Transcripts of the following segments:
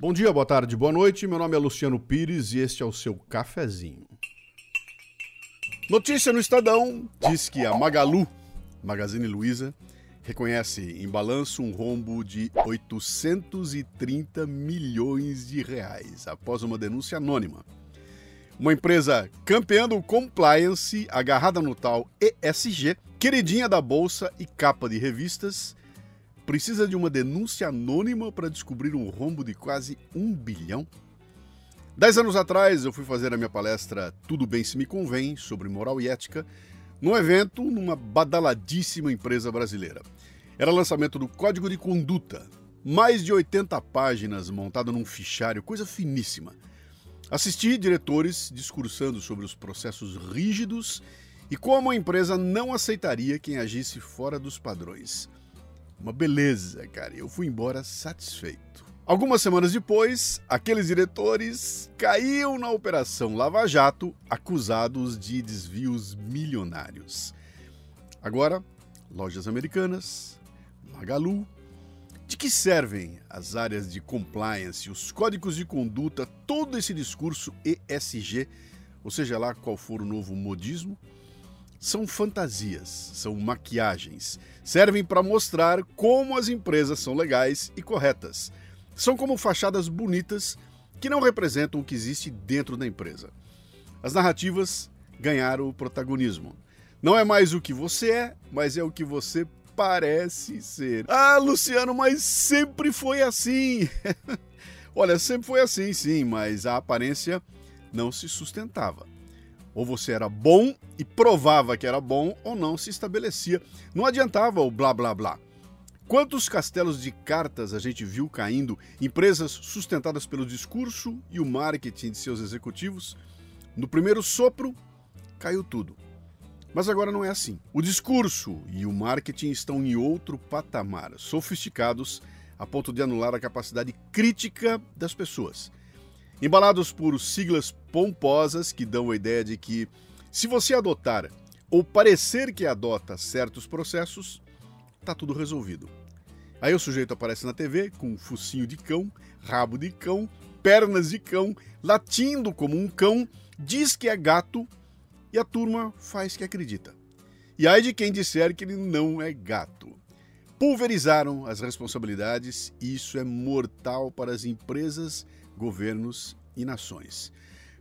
Bom dia, boa tarde, boa noite. Meu nome é Luciano Pires e este é o seu cafezinho. Notícia no Estadão diz que a Magalu, Magazine Luiza, reconhece em balanço um rombo de 830 milhões de reais após uma denúncia anônima. Uma empresa campeã do compliance, agarrada no tal ESG, queridinha da bolsa e capa de revistas, precisa de uma denúncia anônima para descobrir um rombo de quase um bilhão? Dez anos atrás, eu fui fazer a minha palestra Tudo Bem Se Me Convém, sobre moral e ética, num evento numa badaladíssima empresa brasileira. Era lançamento do Código de Conduta, mais de 80 páginas montado num fichário, coisa finíssima. Assisti diretores discursando sobre os processos rígidos e como a empresa não aceitaria quem agisse fora dos padrões. Uma beleza, cara. Eu fui embora satisfeito. Algumas semanas depois, aqueles diretores caíam na Operação Lava Jato, acusados de desvios milionários. Agora, lojas americanas, Magalu. De que servem as áreas de compliance, os códigos de conduta, todo esse discurso ESG, ou seja lá qual for o novo modismo? São fantasias, são maquiagens. Servem para mostrar como as empresas são legais e corretas são como fachadas bonitas que não representam o que existe dentro da empresa. As narrativas ganharam o protagonismo. Não é mais o que você é, mas é o que você parece ser. Ah, Luciano, mas sempre foi assim. Olha, sempre foi assim, sim, mas a aparência não se sustentava. Ou você era bom e provava que era bom, ou não se estabelecia. Não adiantava o blá blá blá. Quantos castelos de cartas a gente viu caindo, empresas sustentadas pelo discurso e o marketing de seus executivos? No primeiro sopro, caiu tudo. Mas agora não é assim. O discurso e o marketing estão em outro patamar, sofisticados a ponto de anular a capacidade crítica das pessoas. Embalados por siglas pomposas que dão a ideia de que, se você adotar ou parecer que adota certos processos, está tudo resolvido. Aí o sujeito aparece na TV com um focinho de cão, rabo de cão, pernas de cão, latindo como um cão, diz que é gato e a turma faz que acredita. E aí de quem disser que ele não é gato. Pulverizaram as responsabilidades e isso é mortal para as empresas, governos e nações.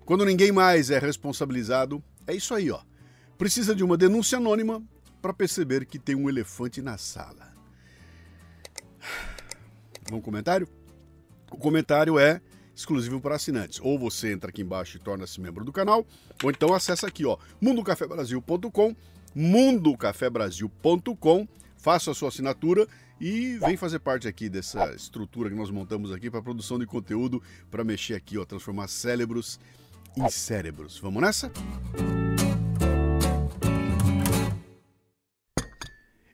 Quando ninguém mais é responsabilizado, é isso aí, ó. Precisa de uma denúncia anônima para perceber que tem um elefante na sala. Vamos comentário? O comentário é exclusivo para assinantes. Ou você entra aqui embaixo e torna-se membro do canal, ou então acessa aqui, ó, mundocafebrasil.com, mundocafebrasil.com, faça a sua assinatura e vem fazer parte aqui dessa estrutura que nós montamos aqui para produção de conteúdo, para mexer aqui, ó, transformar cérebros em cérebros. Vamos nessa?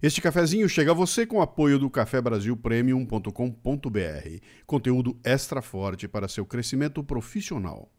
Este cafezinho chega a você com o apoio do cafebrasilpremium.com.br, conteúdo extra forte para seu crescimento profissional.